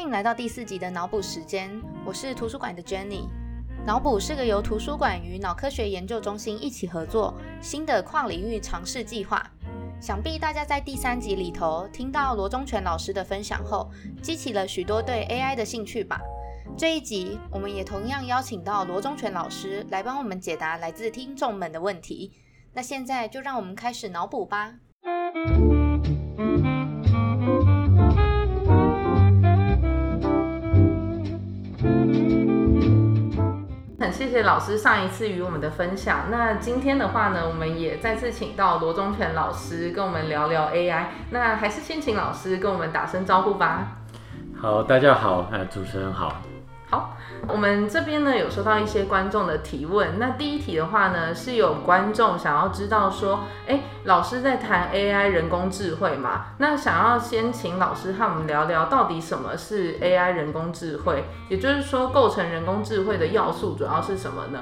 迎来到第四集的脑补时间，我是图书馆的 Jenny。脑补是个由图书馆与脑科学研究中心一起合作新的跨领域尝试计划。想必大家在第三集里头听到罗忠全老师的分享后，激起了许多对 AI 的兴趣吧。这一集我们也同样邀请到罗忠全老师来帮我们解答来自听众们的问题。那现在就让我们开始脑补吧。谢谢老师上一次与我们的分享。那今天的话呢，我们也再次请到罗忠全老师跟我们聊聊 AI。那还是先请老师跟我们打声招呼吧。好，大家好，呃，主持人好。好，我们这边呢有收到一些观众的提问。那第一题的话呢，是有观众想要知道说，哎，老师在谈 AI 人工智慧嘛？那想要先请老师和我们聊聊，到底什么是 AI 人工智慧？也就是说，构成人工智慧的要素主要是什么呢？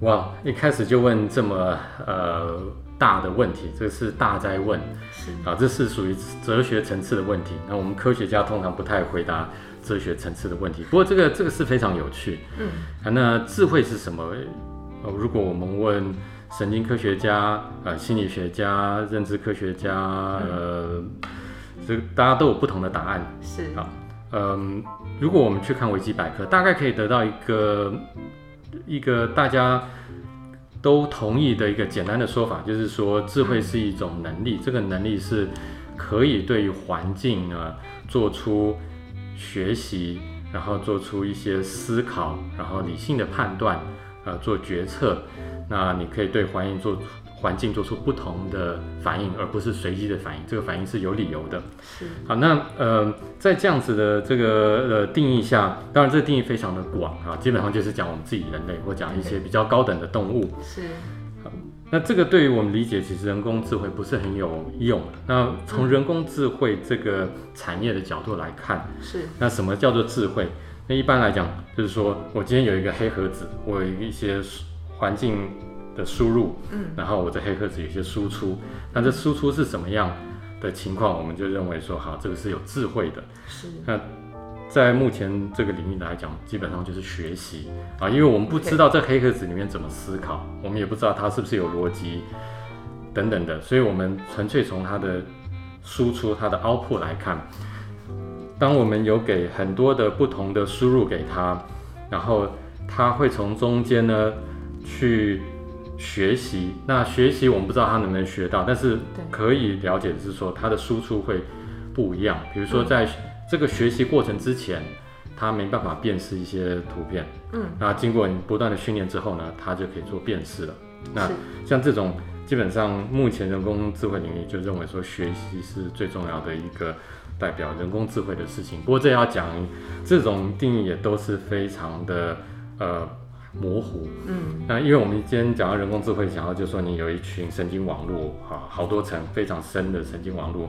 哇，一开始就问这么呃大的问题，这是大灾问，是啊，这是属于哲学层次的问题。那我们科学家通常不太回答。哲学层次的问题，不过这个这个是非常有趣。嗯，啊，那智慧是什么？呃，如果我们问神经科学家、呃心理学家、认知科学家，呃，这大家都有不同的答案。是啊，嗯，如果我们去看维基百科，大概可以得到一个一个大家都同意的一个简单的说法，就是说智慧是一种能力，这个能力是可以对于环境啊做出。学习，然后做出一些思考，然后理性的判断，呃，做决策。那你可以对环境做环境做出不同的反应，而不是随机的反应。这个反应是有理由的。是。好，那呃，在这样子的这个呃定义下，当然这个定义非常的广啊，基本上就是讲我们自己人类，或讲一些比较高等的动物。是。那这个对于我们理解，其实人工智慧不是很有用。那从人工智慧这个产业的角度来看，是那什么叫做智慧？那一般来讲，就是说我今天有一个黑盒子，我有一些环境的输入，嗯，然后我的黑盒子有一些输出，那这输出是什么样的情况，我们就认为说，好，这个是有智慧的。是那。在目前这个领域来讲，基本上就是学习啊，因为我们不知道这黑盒子里面怎么思考，我们也不知道它是不是有逻辑等等的，所以我们纯粹从它的输出、它的 output 来看。当我们有给很多的不同的输入给它，然后它会从中间呢去学习。那学习我们不知道它能不能学到，但是可以了解的是说它的输出会不一样。比如说在这个学习过程之前，他没办法辨识一些图片，嗯，那经过你不断的训练之后呢，他就可以做辨识了。那像这种，基本上目前人工智慧领域就认为说，学习是最重要的一个代表人工智慧的事情。不过这要讲，这种定义也都是非常的呃模糊，嗯，那因为我们今天讲到人工智慧，想要就是说你有一群神经网络，啊，好多层非常深的神经网络，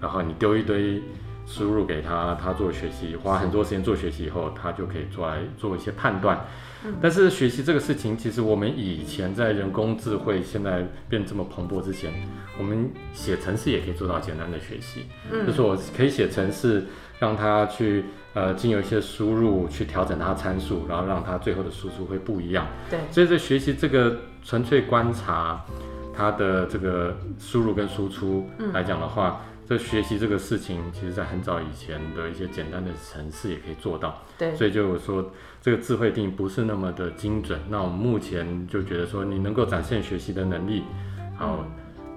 然后你丢一堆。输入给他，他做学习，花很多时间做学习以后，他就可以做来做一些判断。但是学习这个事情，其实我们以前在人工智慧现在变这么蓬勃之前，我们写程式也可以做到简单的学习。嗯，就是我可以写程式，让他去呃经由一些输入去调整它参数，然后让它最后的输出会不一样。对，所以在学习这个纯粹观察它的这个输入跟输出来讲的话。这学习这个事情，其实在很早以前的一些简单的程式也可以做到。对，所以就说这个智慧定义不是那么的精准。那我们目前就觉得说，你能够展现学习的能力，好，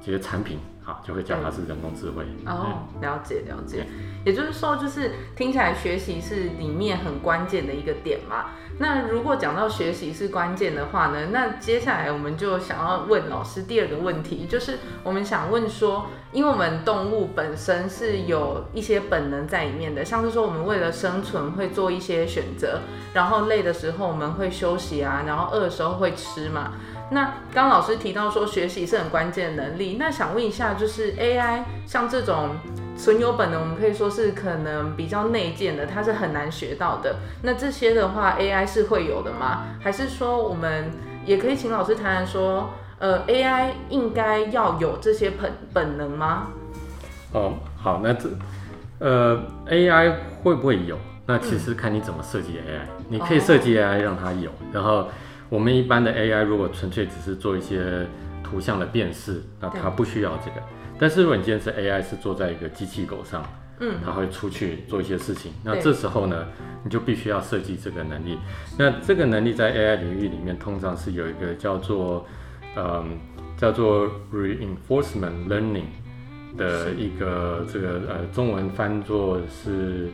这些产品。好，就会讲它是人工智慧。哦，了解了解。也就是说，就是听起来学习是里面很关键的一个点嘛。那如果讲到学习是关键的话呢，那接下来我们就想要问老师第二个问题，就是我们想问说，因为我们动物本身是有一些本能在里面的，像是说我们为了生存会做一些选择，然后累的时候我们会休息啊，然后饿的时候会吃嘛。那刚老师提到说学习是很关键的能力，那想问一下，就是 AI 像这种存有本能，我们可以说是可能比较内建的，它是很难学到的。那这些的话，AI 是会有的吗？还是说我们也可以请老师谈谈说，呃，AI 应该要有这些本本能吗？哦，好，那这呃，AI 会不会有？那其实看你怎么设计 AI，你可以设计 AI 让它有，然后我们一般的 AI 如果纯粹只是做一些图像的辨识，那它不需要这个。但是如果你今天是 AI 是坐在一个机器狗上，嗯，它会出去做一些事情，那这时候呢，你就必须要设计这个能力。那这个能力在 AI 领域里面，通常是有一个叫做，嗯，叫做 reinforcement learning 的一个这个呃中文翻作是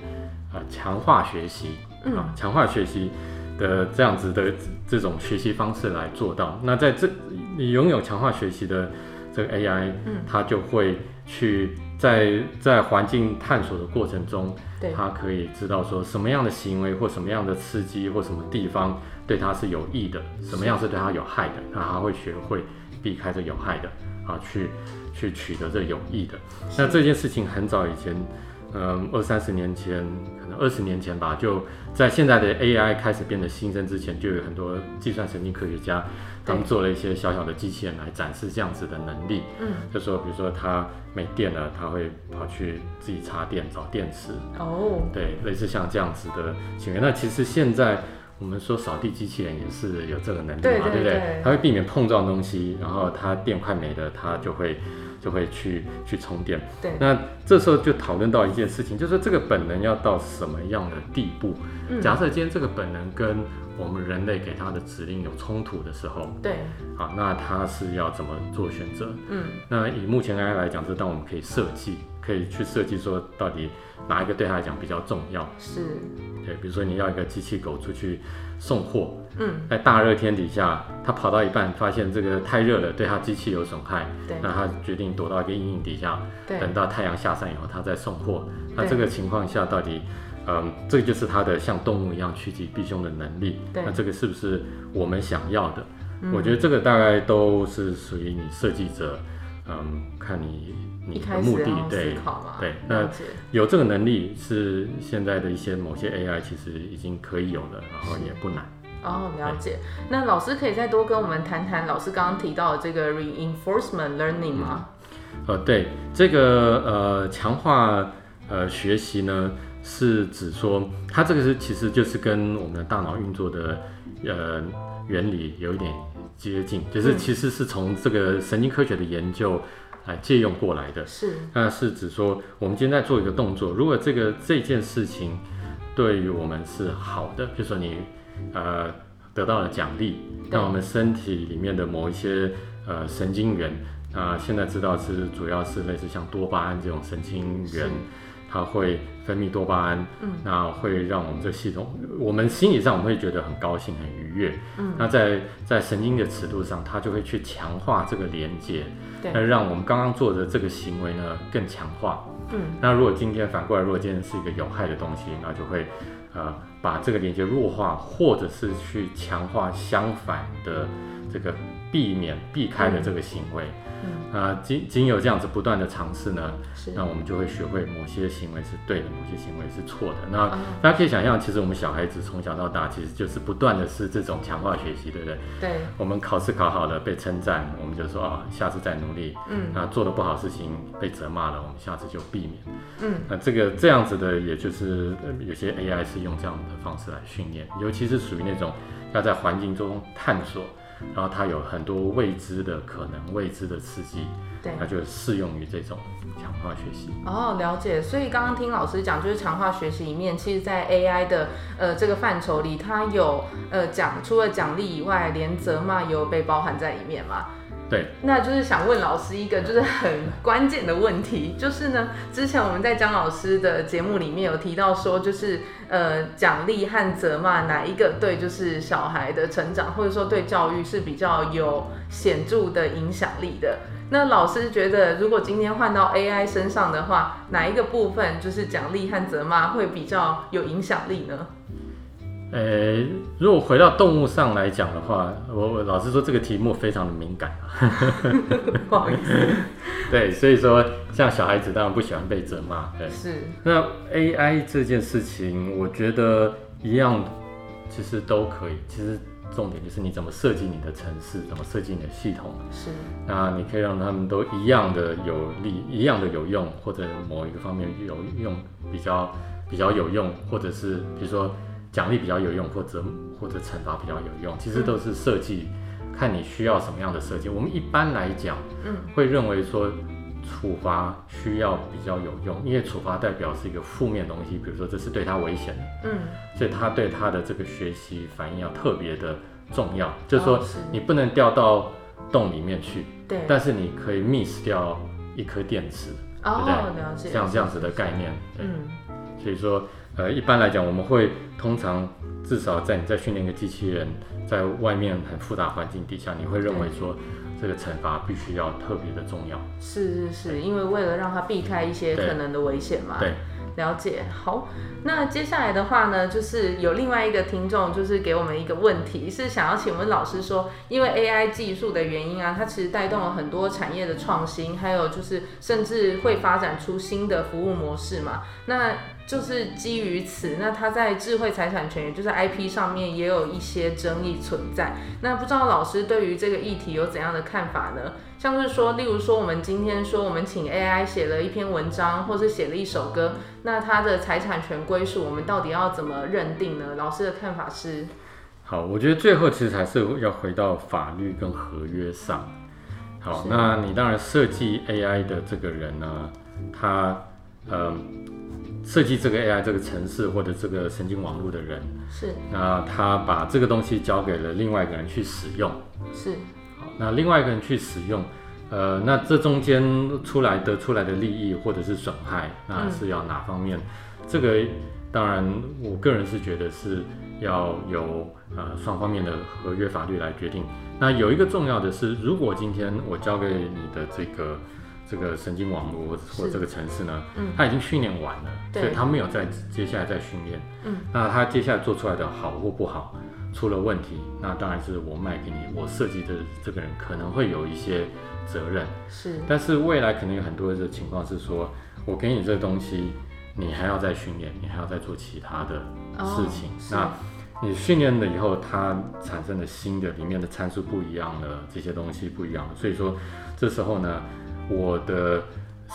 啊强化学习嗯啊强化学习的这样子的这种学习方式来做到。那在这你拥有强化学习的这个 AI，嗯它就会去在在环境探索的过程中，对，它可以知道说什么样的行为或什么样的刺激或什么地方对它是有益的，什么样是对它有害的，那它会学会避开这有害的啊，去去取得这有益的。那这件事情很早以前，嗯，二三十年前，可能二十年前吧，就在现在的 AI 开始变得新生之前，就有很多计算神经科学家，他们做了一些小小的机器人来展示这样子的能力。嗯，就说比如说它没电了，它会跑去自己插电找电池，哦，对，类似像这样子的行为。那其实现在我们说扫地机器人也是有这个能力嘛，对对不对对？它会避免碰撞东西，然后它电快没了，它就会就会去去充电。对，那这时候就讨论到一件事情，就是说这个本能要到什么样的地步？嗯假设今天这个本能跟我们人类给它的指令有冲突的时候，对，好，那它是要怎么做选择？嗯，那以目前 AI 来讲，这当我们可以设计，可以去设计说到底哪一个对他来讲比较重要。是，对，比如说你要一个机器狗出去送货，嗯，在大热天底下，它跑到一半发现这个太热了，对它机器有损害，对，那它决定躲到一个阴影底下，对，等到太阳下山以后，它再送货。那这个情况下，到底，嗯，这个就是它的像动物一样趋吉避凶的能力。那这个是不是我们想要的？嗯我觉得这个大概都是属于你设计者，嗯，看你一你的目的对思。考嘛，对那，有这个能力是现在的一些某些 AI 其实已经可以有了，然后也不难。哦，了解。那老师可以再多跟我们谈谈老师刚刚提到的这个 reinforcement learning 吗？呃，对，这个呃强化呃学习呢，是指说它这个是其实就是跟我们的大脑运作的呃原理有一点接近，就是嗯其实是从这个神经科学的研究来借用过来的。是，那是指说，我们今天在做一个动作，如果这个这件事情对于我们是好的，就说你呃得到了奖励，对那我们身体里面的某一些呃神经元，啊、现在知道是主要是类似像多巴胺这种神经元，它会分泌多巴胺，嗯，那会让我们这系统，我们心理上我们会觉得很高兴、很愉悦，嗯，那在在神经的尺度上，它就会去强化这个连接，对。那，让我们刚刚做的这个行为呢更强化。嗯，那如果今天反过来，如果今天是一个有害的东西，那就会呃把这个连接弱化，或者是去强化相反的这个避免避开的这个行为。嗯，啊，仅仅有这样子不断的尝试呢，那我们就会学会某些行为是对的，某些行为是错的。那啊，大家可以想象，其实我们小孩子从小到大，其实就是不断的是这种强化学习，对不对？对，我们考试考好了被称赞，我们就说啊，下次再努力。嗯，那做的不好事情被责骂了，我们下次就避免。嗯，那这个这样子的，也就是呃有些 AI 是用这样的方式来训练，尤其是属于那种要在环境中探索，然后它有很多未知的可能、未知的刺激，对。那就适用于这种强化学习。哦，了解。所以刚刚听老师讲，就是强化学习里面，其实，在 AI 的呃这个范畴里，它有呃奖，除了奖励以外，连责骂也有被包含在里面嘛。对，那就是想问老师一个就是很关键的问题，就是呢，之前我们在张老师的节目里面有提到说，就是呃奖励和责骂哪一个对就是小孩的成长或者说对教育是比较有显著的影响力的。那老师觉得，如果今天换到 AI 身上的话，哪一个部分就是奖励和责骂会比较有影响力呢？呃，如果回到动物上来讲的话，我我老实说这个题目非常的敏感啊。不好意思，对，所以说像小孩子当然不喜欢被责骂，对。是，那 AI 这件事情，我觉得一样，其实都可以。其实重点就是你怎么设计你的城市，怎么设计你的系统。是，那你可以让他们都一样的有利，一样的有用，或者某一个方面有用比较比比较有用，或者是比如说奖励比较有用，或者或者惩罚比较有用，其实都是设计，看你需要什么样的设计。我们一般来讲，嗯，会认为说处罚需要比较有用，因为处罚代表是一个负面东西，比如说这是对他危险的，嗯，所以他对他的这个学习反应要特别的重要，就是说你不能掉到洞里面去，对，但是你可以 miss 掉一颗电池，哦，对？了解，像这样子的概念。嗯，所以说，呃，一般来讲，我们会通常至少在你在训练一个机器人，在外面很复杂环境底下，你会认为说这个惩罚必须要特别的重要。是是是，因为为了让他避开一些可能的危险嘛。对，了解。好，那接下来的话呢，就是有另外一个听众，就是给我们一个问题，是想要请问老师说，因为 AI 技术的原因啊，它其实带动了很多产业的创新，还有就是甚至会发展出新的服务模式嘛。那就是基于此，那它在智慧财产权，也就是 IP 上面也有一些争议存在。那不知道老师对于这个议题有怎样的看法呢？像是说，例如说，我们今天说我们请 AI 写了一篇文章，或是写了一首歌，那它的财产权归属，我们到底要怎么认定呢？老师的看法是，好，我觉得最后其实还是要回到法律跟合约上。好，那你当然设计 AI 的这个人呢，他呃设计这个 AI 这个城市或者这个神经网络的人，是那他把这个东西交给了另外一个人去使用。是，好，那另外一个人去使用，呃，那这中间出来得出来的利益或者是损害，那是要哪方面？这个当然，我个人是觉得是要由呃双方面的合约法律来决定。那有一个重要的是，如果今天我交给你的这个这个神经网络或这个城市呢，嗯。它已经训练完了，所以它没有再接下来再训练。嗯，那它接下来做出来的好或不好，出了问题，那当然是我卖给你，我设计的这个人可能会有一些责任。是，但是未来可能有很多的情况是说，我给你这个东西，你还要再训练，你还要再做其他的事情。哦那你训练了以后，它产生的新的，里面的参数不一样了，这些东西不一样了，所以说这时候呢，我的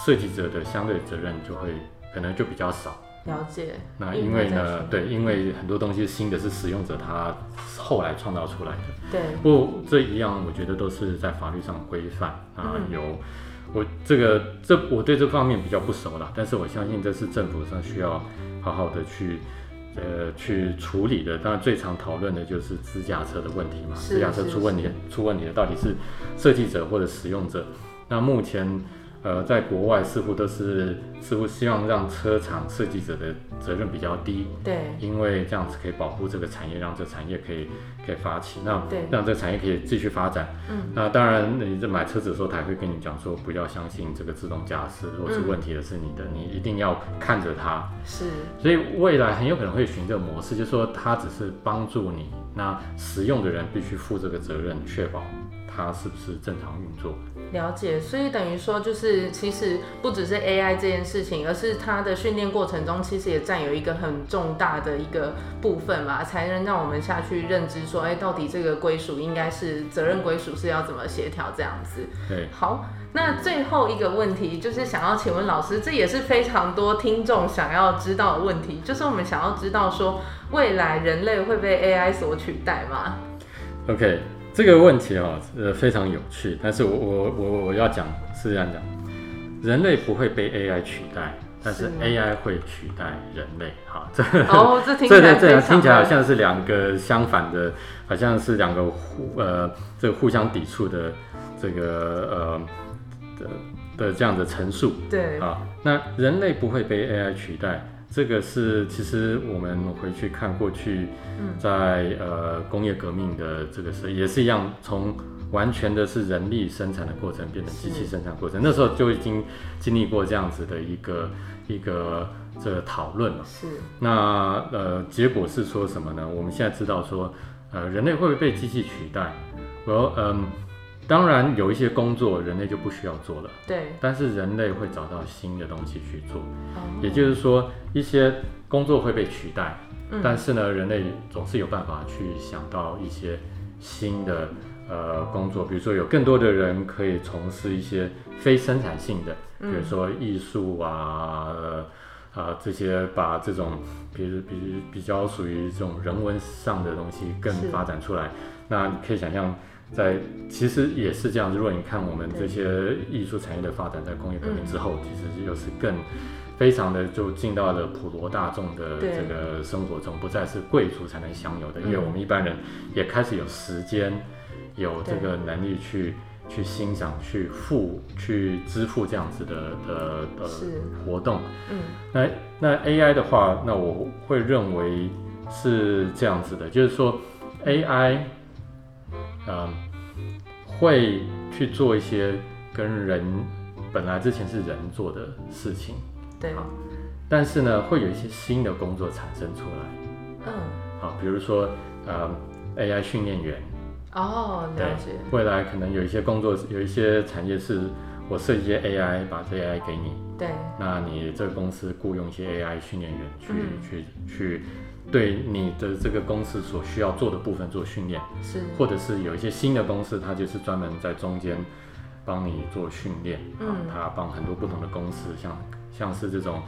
设计者的相对责任就会可能就比较少。了解。那因因为呢对，因为很多东西新的是使用者他后来创造出来的。对，不过这一样，我觉得都是在法律上规范啊，嗯有我这个这我对这方面比较不熟啦，但是我相信这是政府上需要好好的去呃去处理的。当然最常讨论的就是自驾车的问题嘛，是自驾车出问题出问题的到底是设计者或者使用者？那目前。呃，在国外似乎都是似乎希望让车厂设计者的责任比较低，对，因为这样子可以保护这个产业，让这产业可以可以发起，那对让这个产业可以继续发展。嗯，那当然，你在买车子的时候，他也会跟你讲说，不要相信这个自动驾驶，如果出问题的是你的，你一定要看着它。是，所以未来很有可能会循这个模式，就是说它只是帮助你，那使用的人必须负这个责任，确保它是不是正常运作。了解，所以等于说，就是其实不只是 AI 这件事情，而是它的训练过程中，其实也占有一个很重大的一个部分嘛，才能让我们下去认知说，哎，到底这个归属应该是责任归属是要怎么协调这样子。对，好，那最后一个问题就是想要请问老师，这也是非常多听众想要知道的问题，就是我们想要知道说，未来人类会被 AI 所取代吗？OK，这个问题哦，呃，非常有趣，但是我我我我要讲是这样讲，人类不会被 AI 取代，但是是 AI 会取代人类。好，这哦，这听起这这来非常个听起来好像是两个相反的，好像是两个互呃这个互相抵触的这个呃的的这样的陈述对，啊。那人类不会被 AI 取代，这个是其实我们回去看过去嗯，在呃工业革命的这个是也是一样，从完全的是人力生产的过程变成机器生产过程，那时候就已经经历过这样子的一个一个这个讨论了。是，那呃结果是说什么呢？我们现在知道说，呃人类会不会被机器取代？我嗯，当然有一些工作人类就不需要做了，对，但是人类会找到新的东西去做，哦。也就是说一些工作会被取代。嗯。但是呢，人类总是有办法去想到一些新的呃工作，比如说有更多的人可以从事一些非生产性的，比如嗯说艺术啊、呃啊、这些把这种比如比比较属于这种人文上的东西更发展出来。那你可以想象，在其实也是这样。如果你看我们这些艺术产业的发展，在工业革命之后，其实又是更非常的就进到了普罗大众的这个生活中，不再是贵族才能享有的，因为嗯。我们一般人也开始有时间，有这个能力去去欣赏、去付、去支付这样子的的的活动。嗯。那那 AI 的话，那我会认为是这样子的，就是说 AI，嗯，会去做一些跟人本来之前是人做的事情，对，好但是呢，会有一些新的工作产生出来，嗯。好，比如说呃 AI 训练员，哦，了解，未来可能有一些工作，有一些产业是我设计一些 AI，把这 AI 给你，对，那你这个公司雇佣一些 AI 训练员去、嗯。去去对你的这个公司所需要做的部分做训练，是，或者是有一些新的公司，它就是专门在中间帮你做训练，啊嗯，它帮很多不同的公司，像像是这种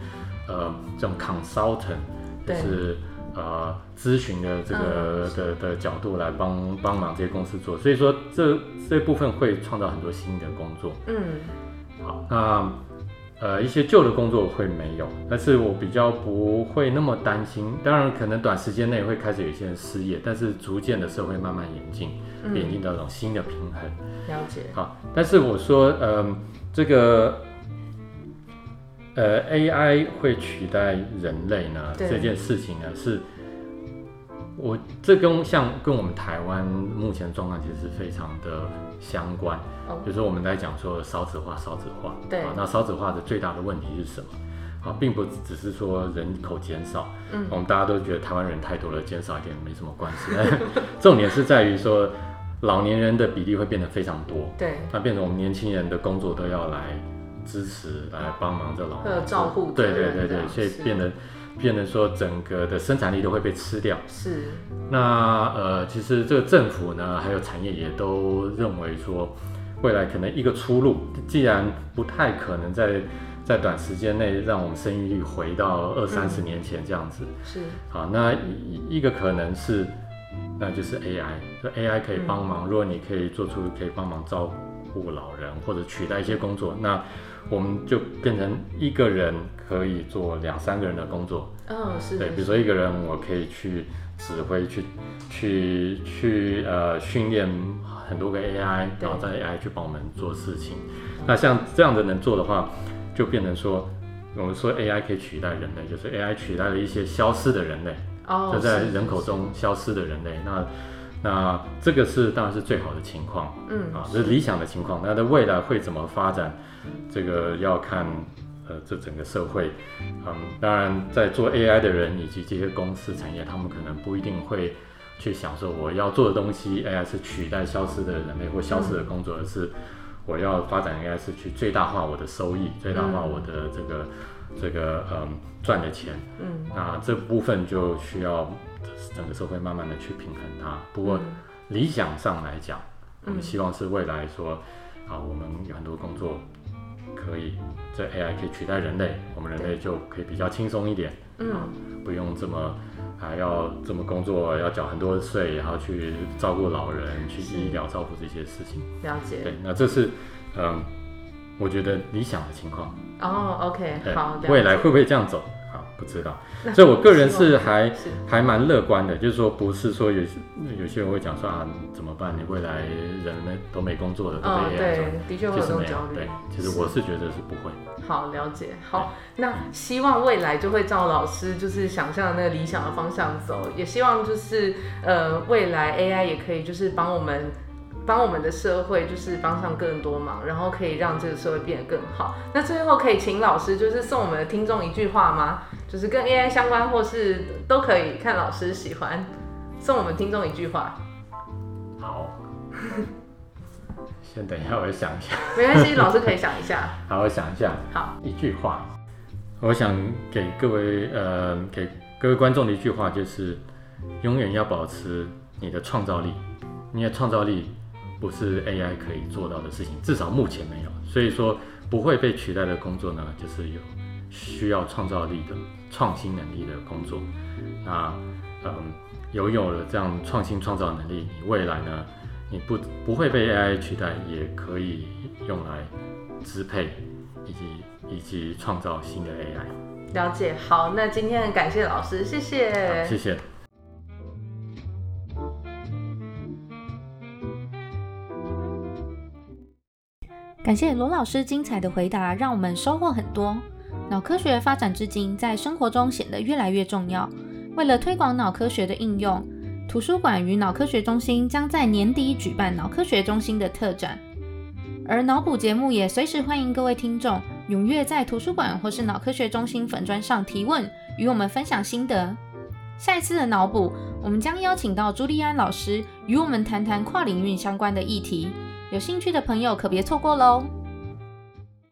呃这种 consultant，就是呃咨询的这个、嗯。的的角度来帮帮忙这些公司做，所以说这这部分会创造很多新的工作。嗯。好，那呃一些旧的工作会没有，但是我比较不会那么担心。当然，可能短时间内会开始有一些人失业，但是逐渐的社会慢慢演进，演嗯，进到一种新的平衡。了解，好，但是我说，嗯、这个呃 AI 会取代人类呢这件事情呢，是我这跟像跟我们台湾目前状况其实是非常的相关。哦比如说我们在讲说少子化，少子化，对啊，那少子化的最大的问题是什么？啊，并不只是说人口减少，嗯我们大家都觉得台湾人太多了，减少一点没什么关系。重点是在于说，老年人的比例会变得非常多，对，那变成我们年轻人的工作都要来支持、来帮忙这老会有人照顾对对对对，所以变得变得说整个的生产力都会被吃掉。是，那呃，其实这个政府呢，还有产业也都认为说，未来可能一个出路，既然不太可能在在短时间内让我们生育率回到二三十年前这样子，是，好，那一一个可能是，那就是 AI，就 AI 可以帮忙，如果你可以做出可以帮忙照顾老人或者取代一些工作，那我们就变成一个人可以做两三个人的工作，嗯，是，对，比如说一个人我可以去指挥，去去去呃训练很多个 AI，然后再 AI 去帮我们做事情。那像这样的能做的话，就变成说，我们说 AI 可以取代人类，就是 AI 取代了一些消失的人类，哦，就在人口，中消失的人类。那那这个是当然是最好的情况嗯，啊，这是理想的情况。那在未来会怎么发展，这个要看呃这整个社会。嗯，当然在做 AI 的人以及这些公司产业，他们可能不一定会去想说我要做的东西 AI 是取代消失的人类或消失的工作，而是我要发展 AI 是去最大化我的收益，最大化我的这个这个嗯赚的钱。嗯，那这部分就需要整个社会慢慢的去平衡它。不过嗯理想上来讲，我们嗯希望是未来说，啊，我们有很多工作可以这 AI 可以取代人类，我们人类就可以比较轻松一点，嗯，不用这么还要这么工作，要缴很多税，然后去照顾老人，去医疗照顾这些事情。了解，对，那这是嗯，我觉得理想的情况。哦，OK，好，未来会不会这样走？好，不知道。所以我个人是还是，还蛮乐观的，就是说不是说有有些人会讲说啊怎么办？你未来人们都没工作了，对，的确会有其实没有这种焦，虑对，，其实我是觉得是不会。好，了解。好，那希望未来就会照老师就是想象的那个理想的方向走，也希望就是呃未来 AI 也可以就是帮我们帮我们的社会就是帮上更多忙，然后可以让这个社会变得更好。那最后可以请老师就是送我们的听众一句话吗？就是跟 AI 相关或是都可以，看老师喜欢。送我们听众一句话，好，先等一下，我想一下。没关系，老师可以想一下。好，我想一下好，一句话，我想给各位呃给各位观众的一句话就是，永远要保持你的创造力，你的创造力不是 AI 可以做到的事情，至少目前没有。所以说不会被取代的工作呢，就是有需要创造力的创新能力的工作。那嗯，拥有了这样创新创造能力，你未来呢，你不不会被 AI 取代，也可以用来支配以及以及创造新的 AI。了解，好，那今天很感谢老师，谢谢，谢谢。感谢罗老师精彩的回答，让我们收获很多。脑科学发展至今，在生活中显得越来越重要。为了推广脑科学的应用，图书馆与脑科学中心将在年底举办脑科学中心的特展。而脑补节目也随时欢迎各位听众踊跃在图书馆或是脑科学中心粉砖上提问，与我们分享心得。下一次的脑补，我们将邀请到朱利安老师与我们谈谈跨领域相关的议题。有兴趣的朋友可别错过喽！